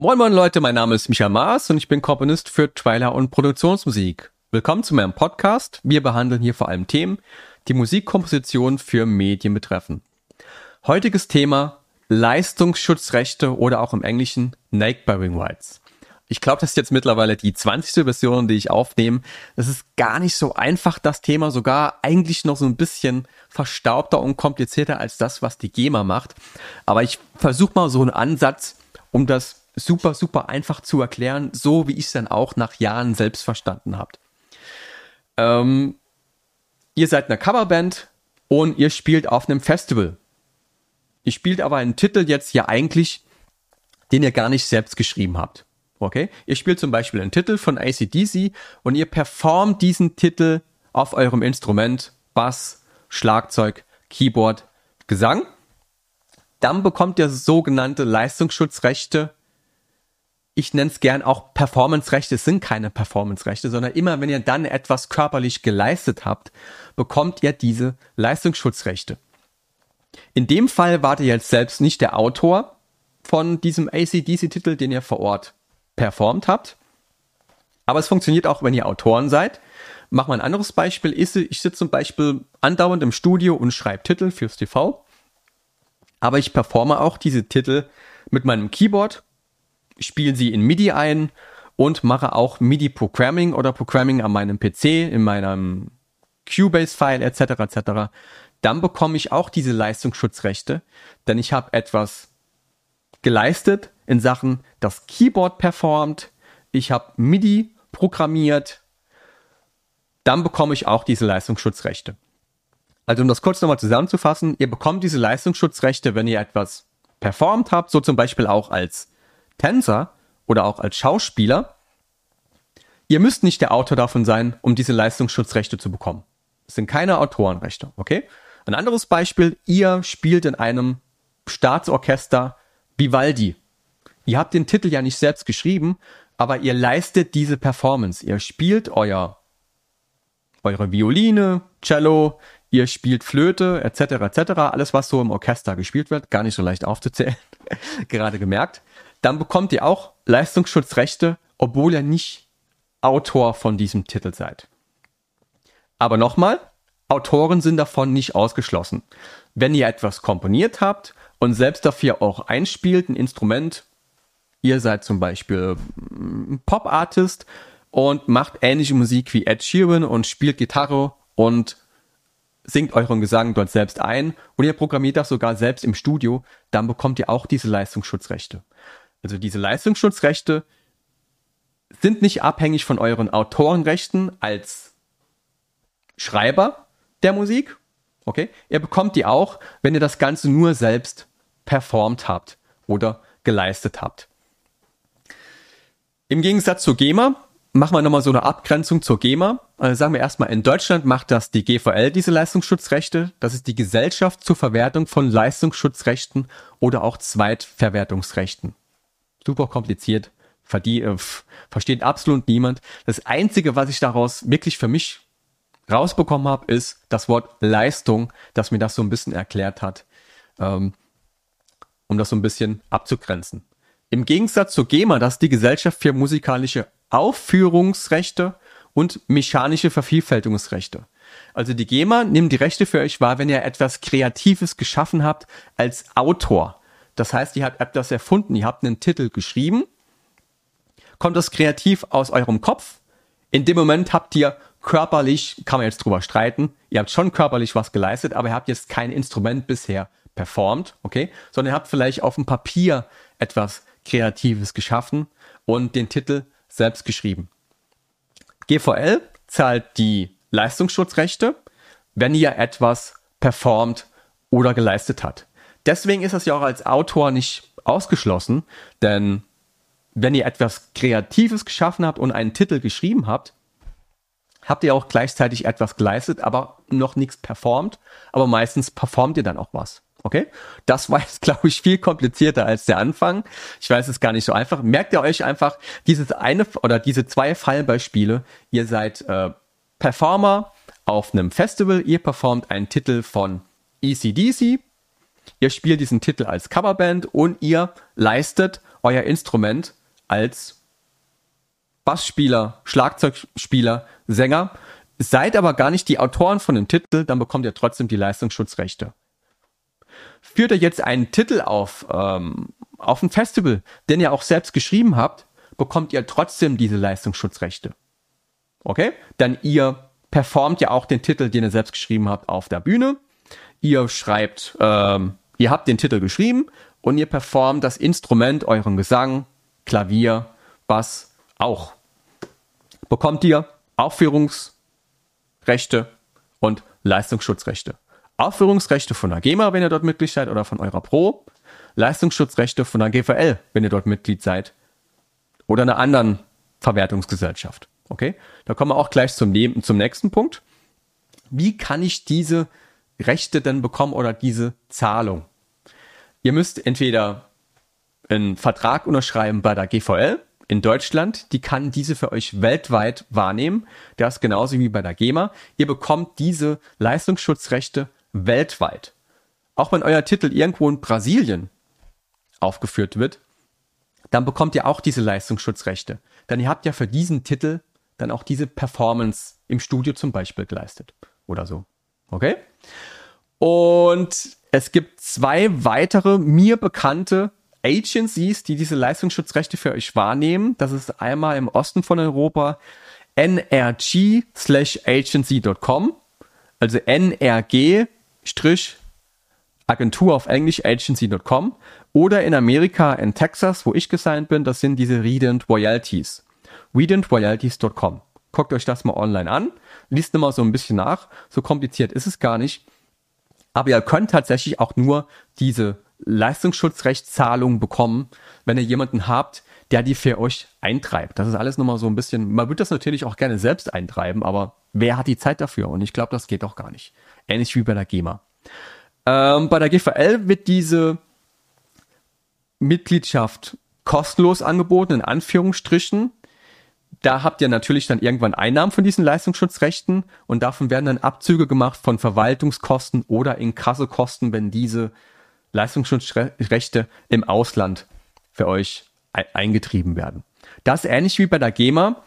Moin Moin Leute, mein Name ist Michael Maas und ich bin Komponist für Trailer und Produktionsmusik. Willkommen zu meinem Podcast. Wir behandeln hier vor allem Themen, die Musikkomposition für Medien betreffen. Heutiges Thema Leistungsschutzrechte oder auch im Englischen Neighboring Rights. Ich glaube, das ist jetzt mittlerweile die 20. Version, die ich aufnehme. Es ist gar nicht so einfach, das Thema, sogar eigentlich noch so ein bisschen verstaubter und komplizierter als das, was die GEMA macht. Aber ich versuche mal so einen Ansatz, um das super, super einfach zu erklären, so wie ich es dann auch nach Jahren selbst verstanden habt. Ähm, ihr seid eine Coverband und ihr spielt auf einem Festival. Ihr spielt aber einen Titel jetzt ja eigentlich, den ihr gar nicht selbst geschrieben habt. Okay? Ihr spielt zum Beispiel einen Titel von ACDC und ihr performt diesen Titel auf eurem Instrument, Bass, Schlagzeug, Keyboard, Gesang. Dann bekommt ihr sogenannte Leistungsschutzrechte ich nenne es gern auch Performance-Rechte. Es sind keine Performance-Rechte, sondern immer, wenn ihr dann etwas körperlich geleistet habt, bekommt ihr diese Leistungsschutzrechte. In dem Fall wart ihr jetzt selbst nicht der Autor von diesem ACDC-Titel, den ihr vor Ort performt habt. Aber es funktioniert auch, wenn ihr Autoren seid. Mach mal ein anderes Beispiel. Ich, sitze zum Beispiel andauernd im Studio und schreibe Titel fürs TV. Aber ich performe auch diese Titel mit meinem Keyboard spiele sie in MIDI ein und mache auch MIDI-Programming oder Programming an meinem PC, in meinem Cubase-File etc. etc. Dann bekomme ich auch diese Leistungsschutzrechte, denn ich habe etwas geleistet in Sachen, das Keyboard performt, ich habe MIDI programmiert, dann bekomme ich auch diese Leistungsschutzrechte. Also um das kurz nochmal zusammenzufassen, ihr bekommt diese Leistungsschutzrechte, wenn ihr etwas performt habt, so zum Beispiel auch als Tänzer oder auch als Schauspieler, ihr müsst nicht der Autor davon sein, um diese Leistungsschutzrechte zu bekommen. Es sind keine Autorenrechte, okay? Ein anderes Beispiel, ihr spielt in einem Staatsorchester Vivaldi. Ihr habt den Titel ja nicht selbst geschrieben, aber ihr leistet diese Performance. Ihr spielt euer, eure Violine, Cello, ihr spielt Flöte, etc., etc., alles, was so im Orchester gespielt wird, gar nicht so leicht aufzuzählen, gerade gemerkt dann bekommt ihr auch Leistungsschutzrechte, obwohl ihr nicht Autor von diesem Titel seid. Aber nochmal, Autoren sind davon nicht ausgeschlossen. Wenn ihr etwas komponiert habt und selbst dafür auch einspielt, ein Instrument, ihr seid zum Beispiel ein Pop-Artist und macht ähnliche Musik wie Ed Sheeran und spielt Gitarre und singt euren Gesang dort selbst ein und ihr programmiert das sogar selbst im Studio, dann bekommt ihr auch diese Leistungsschutzrechte. Also diese Leistungsschutzrechte sind nicht abhängig von euren Autorenrechten als Schreiber der Musik. Okay? Ihr bekommt die auch, wenn ihr das Ganze nur selbst performt habt oder geleistet habt. Im Gegensatz zur GEMA machen wir nochmal so eine Abgrenzung zur GEMA. Also sagen wir erstmal, in Deutschland macht das die GVL, diese Leistungsschutzrechte. Das ist die Gesellschaft zur Verwertung von Leistungsschutzrechten oder auch Zweitverwertungsrechten super kompliziert, verdient, äh, versteht absolut niemand. Das Einzige, was ich daraus wirklich für mich rausbekommen habe, ist das Wort Leistung, das mir das so ein bisschen erklärt hat, ähm, um das so ein bisschen abzugrenzen. Im Gegensatz zur GEMA, das ist die Gesellschaft für musikalische Aufführungsrechte und mechanische Vervielfältigungsrechte. Also die GEMA nimmt die Rechte für euch wahr, wenn ihr etwas Kreatives geschaffen habt als Autor. Das heißt, ihr habt etwas erfunden, ihr habt einen Titel geschrieben, kommt das kreativ aus eurem Kopf. In dem Moment habt ihr körperlich, kann man jetzt drüber streiten, ihr habt schon körperlich was geleistet, aber ihr habt jetzt kein Instrument bisher performt, okay, sondern ihr habt vielleicht auf dem Papier etwas Kreatives geschaffen und den Titel selbst geschrieben. GVL zahlt die Leistungsschutzrechte, wenn ihr etwas performt oder geleistet hat deswegen ist das ja auch als Autor nicht ausgeschlossen, denn wenn ihr etwas Kreatives geschaffen habt und einen Titel geschrieben habt, habt ihr auch gleichzeitig etwas geleistet, aber noch nichts performt. Aber meistens performt ihr dann auch was. Okay? Das war jetzt, glaube ich, viel komplizierter als der Anfang. Ich weiß, es gar nicht so einfach. Merkt ihr euch einfach dieses eine oder diese zwei Fallbeispiele. Ihr seid äh, Performer auf einem Festival, ihr performt einen Titel von ECDC, Ihr spielt diesen Titel als Coverband und ihr leistet euer Instrument als Bassspieler, Schlagzeugspieler, Sänger, seid aber gar nicht die Autoren von dem Titel, dann bekommt ihr trotzdem die Leistungsschutzrechte. Führt ihr jetzt einen Titel auf, ähm, auf ein Festival, den ihr auch selbst geschrieben habt, bekommt ihr trotzdem diese Leistungsschutzrechte. Okay? Dann ihr performt ja auch den Titel, den ihr selbst geschrieben habt, auf der Bühne. Ihr schreibt, ähm, ihr habt den Titel geschrieben und ihr performt das Instrument, euren Gesang, Klavier, Bass auch. Bekommt ihr Aufführungsrechte und Leistungsschutzrechte. Aufführungsrechte von der GEMA, wenn ihr dort Mitglied seid, oder von eurer Pro. Leistungsschutzrechte von der GVL, wenn ihr dort Mitglied seid. Oder einer anderen Verwertungsgesellschaft. Okay? Da kommen wir auch gleich zum, zum nächsten Punkt. Wie kann ich diese Rechte denn bekommen oder diese Zahlung? Ihr müsst entweder einen Vertrag unterschreiben bei der GVL in Deutschland, die kann diese für euch weltweit wahrnehmen. Das genauso wie bei der GEMA. Ihr bekommt diese Leistungsschutzrechte weltweit. Auch wenn euer Titel irgendwo in Brasilien aufgeführt wird, dann bekommt ihr auch diese Leistungsschutzrechte. Denn ihr habt ja für diesen Titel dann auch diese Performance im Studio zum Beispiel geleistet. Oder so. Okay? Und es gibt zwei weitere mir bekannte Agencies, die diese Leistungsschutzrechte für euch wahrnehmen. Das ist einmal im Osten von Europa nrg agency.com, also nrg Agentur auf Englisch agency.com oder in Amerika in Texas, wo ich gesigned bin, das sind diese Redent Royalties. RedentRoyalties.com. Guckt euch das mal online an, liest immer so ein bisschen nach, so kompliziert ist es gar nicht. Aber ihr könnt tatsächlich auch nur diese Leistungsschutzrechtszahlung bekommen, wenn ihr jemanden habt, der die für euch eintreibt. Das ist alles nochmal so ein bisschen, man würde das natürlich auch gerne selbst eintreiben, aber wer hat die Zeit dafür? Und ich glaube, das geht auch gar nicht. Ähnlich wie bei der GEMA. Ähm, bei der GVL wird diese Mitgliedschaft kostenlos angeboten, in Anführungsstrichen da habt ihr natürlich dann irgendwann Einnahmen von diesen Leistungsschutzrechten und davon werden dann Abzüge gemacht von Verwaltungskosten oder Inkassokosten, wenn diese Leistungsschutzrechte im Ausland für euch eingetrieben werden. Das ist ähnlich wie bei der GEMA.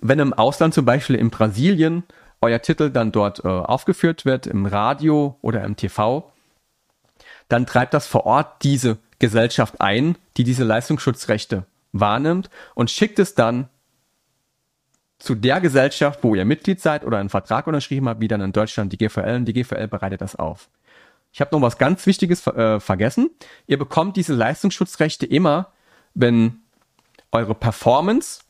Wenn im Ausland zum Beispiel in Brasilien euer Titel dann dort äh, aufgeführt wird, im Radio oder im TV, dann treibt das vor Ort diese Gesellschaft ein, die diese Leistungsschutzrechte wahrnimmt und schickt es dann zu der Gesellschaft, wo ihr Mitglied seid oder einen Vertrag unterschrieben habt, wie dann in Deutschland die GVL und die GVL bereitet das auf. Ich habe noch was ganz Wichtiges äh, vergessen. Ihr bekommt diese Leistungsschutzrechte immer, wenn eure Performance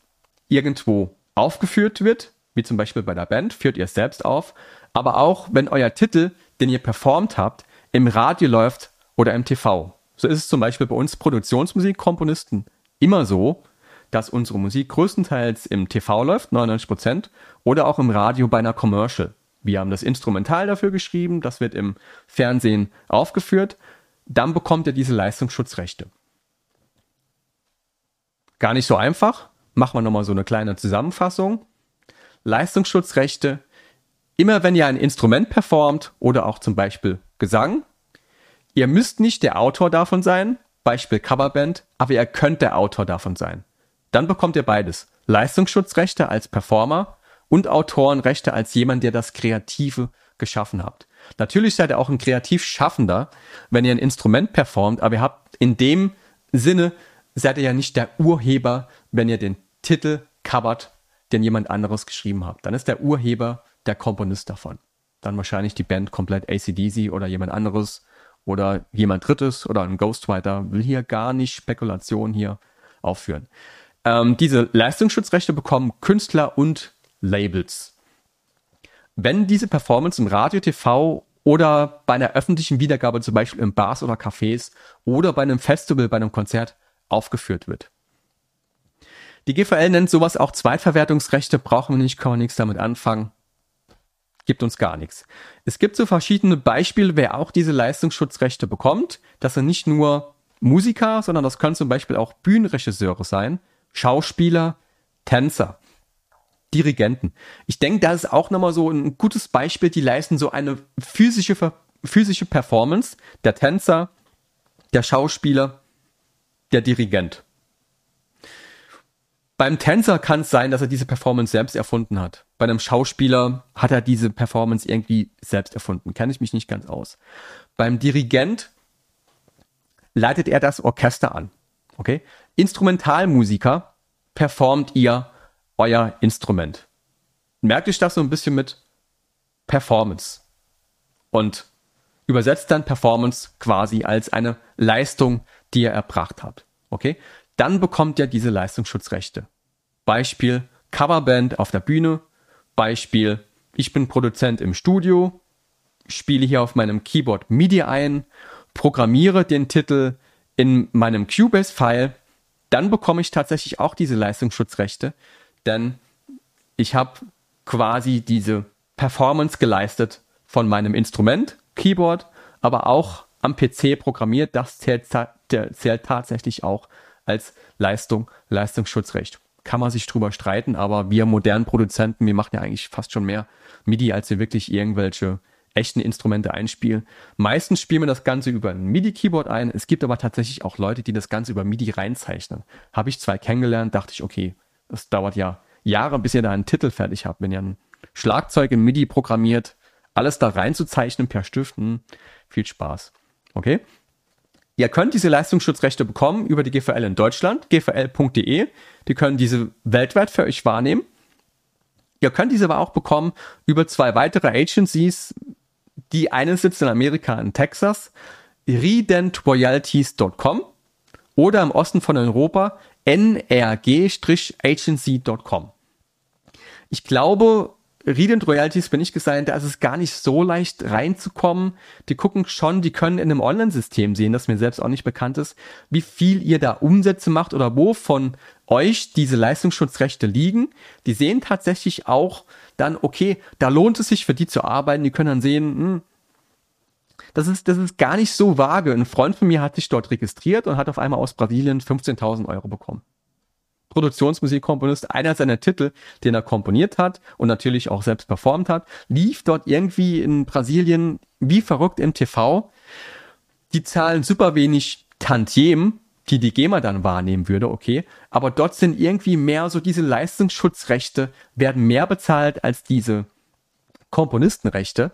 irgendwo aufgeführt wird, wie zum Beispiel bei der Band, führt ihr es selbst auf, aber auch wenn euer Titel, den ihr performt habt, im Radio läuft oder im TV. So ist es zum Beispiel bei uns Produktionsmusikkomponisten immer so, dass unsere Musik größtenteils im TV läuft, 99%, oder auch im Radio bei einer Commercial. Wir haben das Instrumental dafür geschrieben, das wird im Fernsehen aufgeführt. Dann bekommt ihr diese Leistungsschutzrechte. Gar nicht so einfach. Machen wir nochmal so eine kleine Zusammenfassung. Leistungsschutzrechte, immer wenn ihr ein Instrument performt oder auch zum Beispiel Gesang. Ihr müsst nicht der Autor davon sein, Beispiel Coverband, aber ihr könnt der Autor davon sein. Dann bekommt ihr beides. Leistungsschutzrechte als Performer und Autorenrechte als jemand, der das Kreative geschaffen habt. Natürlich seid ihr auch ein kreativ Schaffender, wenn ihr ein Instrument performt, aber ihr habt in dem Sinne seid ihr ja nicht der Urheber, wenn ihr den Titel covert, den jemand anderes geschrieben habt. Dann ist der Urheber der Komponist davon. Dann wahrscheinlich die Band komplett ACDC oder jemand anderes oder jemand Drittes oder ein Ghostwriter. Will hier gar nicht Spekulation hier aufführen. Ähm, diese Leistungsschutzrechte bekommen Künstler und Labels. Wenn diese Performance im Radio, TV oder bei einer öffentlichen Wiedergabe, zum Beispiel in Bars oder Cafés oder bei einem Festival, bei einem Konzert aufgeführt wird. Die GVL nennt sowas auch Zweitverwertungsrechte, brauchen wir nicht, können wir nichts damit anfangen. Gibt uns gar nichts. Es gibt so verschiedene Beispiele, wer auch diese Leistungsschutzrechte bekommt. Das sind nicht nur Musiker, sondern das können zum Beispiel auch Bühnenregisseure sein, Schauspieler, Tänzer, Dirigenten. Ich denke, das ist auch nochmal so ein gutes Beispiel, die leisten so eine physische, physische Performance, der Tänzer, der Schauspieler, der Dirigent. Beim Tänzer kann es sein, dass er diese Performance selbst erfunden hat. Bei einem Schauspieler hat er diese Performance irgendwie selbst erfunden. Kenne ich mich nicht ganz aus. Beim Dirigent leitet er das Orchester an. Okay? Instrumentalmusiker performt ihr euer Instrument. Merkt euch das so ein bisschen mit Performance. Und übersetzt dann Performance quasi als eine Leistung, die ihr erbracht habt. Okay? Dann bekommt ihr diese Leistungsschutzrechte. Beispiel Coverband auf der Bühne. Beispiel ich bin Produzent im Studio, spiele hier auf meinem Keyboard MIDI ein, programmiere den Titel in meinem Cubase-File, dann bekomme ich tatsächlich auch diese Leistungsschutzrechte, denn ich habe quasi diese Performance geleistet von meinem Instrument, Keyboard, aber auch am PC programmiert. Das zählt, zählt tatsächlich auch als Leistung, Leistungsschutzrecht. Kann man sich drüber streiten, aber wir modernen Produzenten, wir machen ja eigentlich fast schon mehr MIDI, als wir wirklich irgendwelche echten Instrumente einspielen. Meistens spielen wir das Ganze über ein MIDI-Keyboard ein. Es gibt aber tatsächlich auch Leute, die das Ganze über MIDI reinzeichnen. Habe ich zwei kennengelernt, dachte ich, okay, das dauert ja Jahre, bis ihr da einen Titel fertig habt. Wenn ihr ein Schlagzeug in MIDI programmiert, alles da reinzuzeichnen per Stiften, viel Spaß. Okay? Ihr könnt diese Leistungsschutzrechte bekommen über die GVL in Deutschland, gvl.de. Die können diese weltweit für euch wahrnehmen. Ihr könnt diese aber auch bekommen über zwei weitere Agencies. Die eine sitzt in Amerika in Texas, redentroyalties.com oder im Osten von Europa nrg-agency.com. Ich glaube, Read Royalties bin ich gesigned, da ist es gar nicht so leicht reinzukommen. Die gucken schon, die können in einem Online-System sehen, das mir selbst auch nicht bekannt ist, wie viel ihr da Umsätze macht oder wo von euch diese Leistungsschutzrechte liegen. Die sehen tatsächlich auch dann, okay, da lohnt es sich für die zu arbeiten. Die können dann sehen, hm, das ist, das ist gar nicht so vage. Ein Freund von mir hat sich dort registriert und hat auf einmal aus Brasilien 15.000 Euro bekommen. Produktionsmusikkomponist, einer seiner Titel, den er komponiert hat und natürlich auch selbst performt hat, lief dort irgendwie in Brasilien wie verrückt im TV. Die zahlen super wenig Tantiem, die die GEMA dann wahrnehmen würde, okay. Aber dort sind irgendwie mehr so diese Leistungsschutzrechte werden mehr bezahlt als diese Komponistenrechte,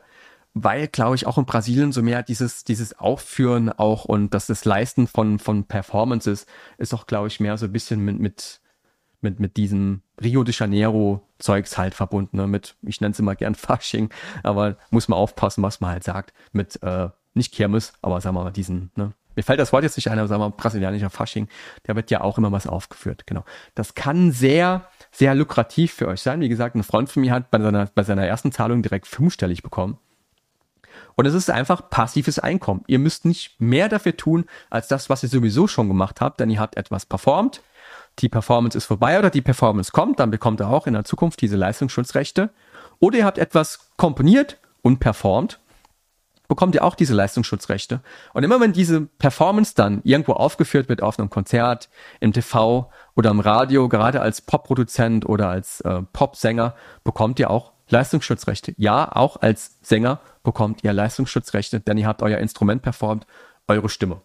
weil, glaube ich, auch in Brasilien so mehr dieses, dieses Aufführen auch und das, das Leisten von, von Performances ist auch, glaube ich, mehr so ein bisschen mit, mit mit, mit diesem Rio de Janeiro Zeugs halt verbunden, ne? mit, ich nenne es immer gern Fasching, aber muss man aufpassen, was man halt sagt, mit, äh, nicht Kirmes, aber sagen wir mal diesen, ne? Mir fällt das Wort jetzt nicht ein, aber sagen wir mal brasilianischer Fasching, da wird ja auch immer was aufgeführt, genau. Das kann sehr, sehr lukrativ für euch sein. Wie gesagt, ein Freund von mir hat bei seiner, bei seiner ersten Zahlung direkt fünfstellig bekommen. Und es ist einfach passives Einkommen. Ihr müsst nicht mehr dafür tun, als das, was ihr sowieso schon gemacht habt, denn ihr habt etwas performt, die Performance ist vorbei oder die Performance kommt, dann bekommt ihr auch in der Zukunft diese Leistungsschutzrechte. Oder ihr habt etwas komponiert und performt, bekommt ihr auch diese Leistungsschutzrechte. Und immer wenn diese Performance dann irgendwo aufgeführt wird auf einem Konzert, im TV oder im Radio, gerade als Popproduzent oder als äh, Popsänger, bekommt ihr auch Leistungsschutzrechte. Ja, auch als Sänger bekommt ihr Leistungsschutzrechte, denn ihr habt euer Instrument performt, eure Stimme.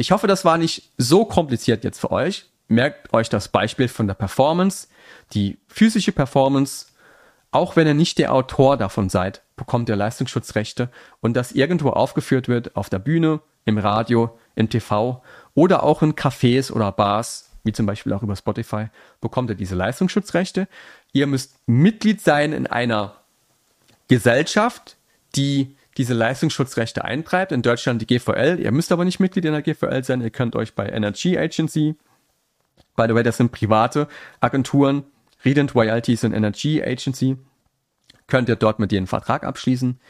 Ich hoffe, das war nicht so kompliziert jetzt für euch. Merkt euch das Beispiel von der Performance, die physische Performance. Auch wenn ihr nicht der Autor davon seid, bekommt ihr Leistungsschutzrechte und das irgendwo aufgeführt wird auf der Bühne, im Radio, im TV oder auch in Cafés oder Bars, wie zum Beispiel auch über Spotify, bekommt ihr diese Leistungsschutzrechte. Ihr müsst Mitglied sein in einer Gesellschaft, die diese Leistungsschutzrechte eintreibt. In Deutschland die GVL. Ihr müsst aber nicht Mitglied in der GVL sein. Ihr könnt euch bei Energy Agency, by the way, das sind private Agenturen, Redent Royalties und Energy Agency, könnt ihr dort mit denen einen Vertrag abschließen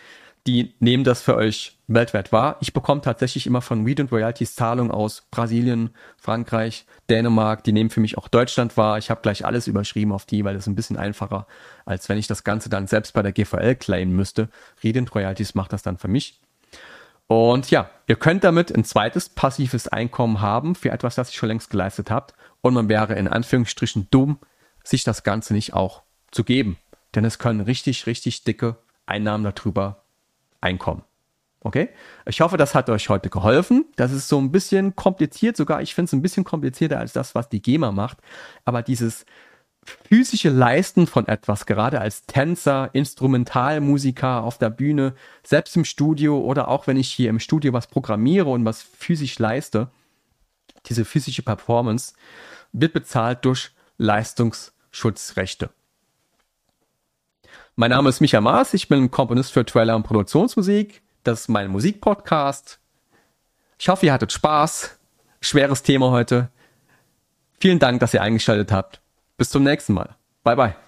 die nehmen das für euch weltweit wahr. Ich bekomme tatsächlich immer von Weed und Royalties Zahlungen aus Brasilien, Frankreich, Dänemark. Die nehmen für mich auch Deutschland wahr. Ich habe gleich alles überschrieben auf die, weil das ist ein bisschen einfacher, als wenn ich das Ganze dann selbst bei der GVL claimen müsste. Redent Royalties macht das dann für mich. Und ja, ihr könnt damit ein zweites passives Einkommen haben für etwas, das ihr schon längst geleistet habt. Und man wäre in Anführungsstrichen dumm, sich das Ganze nicht auch zu geben. Denn es können richtig, richtig dicke Einnahmen darüber Einkommen. Okay? Ich hoffe, das hat euch heute geholfen. Das ist so ein bisschen kompliziert, sogar ich finde es ein bisschen komplizierter als das, was die GEMA macht. Aber dieses physische Leisten von etwas, gerade als Tänzer, Instrumentalmusiker auf der Bühne, selbst im Studio oder auch wenn ich hier im Studio was programmiere und was physisch leiste, diese physische Performance wird bezahlt durch Leistungsschutzrechte. Mein Name ist Micha Maas, ich bin Komponist für Trailer und Produktionsmusik. Das ist mein Musikpodcast. Ich hoffe, ihr hattet Spaß. Schweres Thema heute. Vielen Dank, dass ihr eingeschaltet habt. Bis zum nächsten Mal. Bye bye.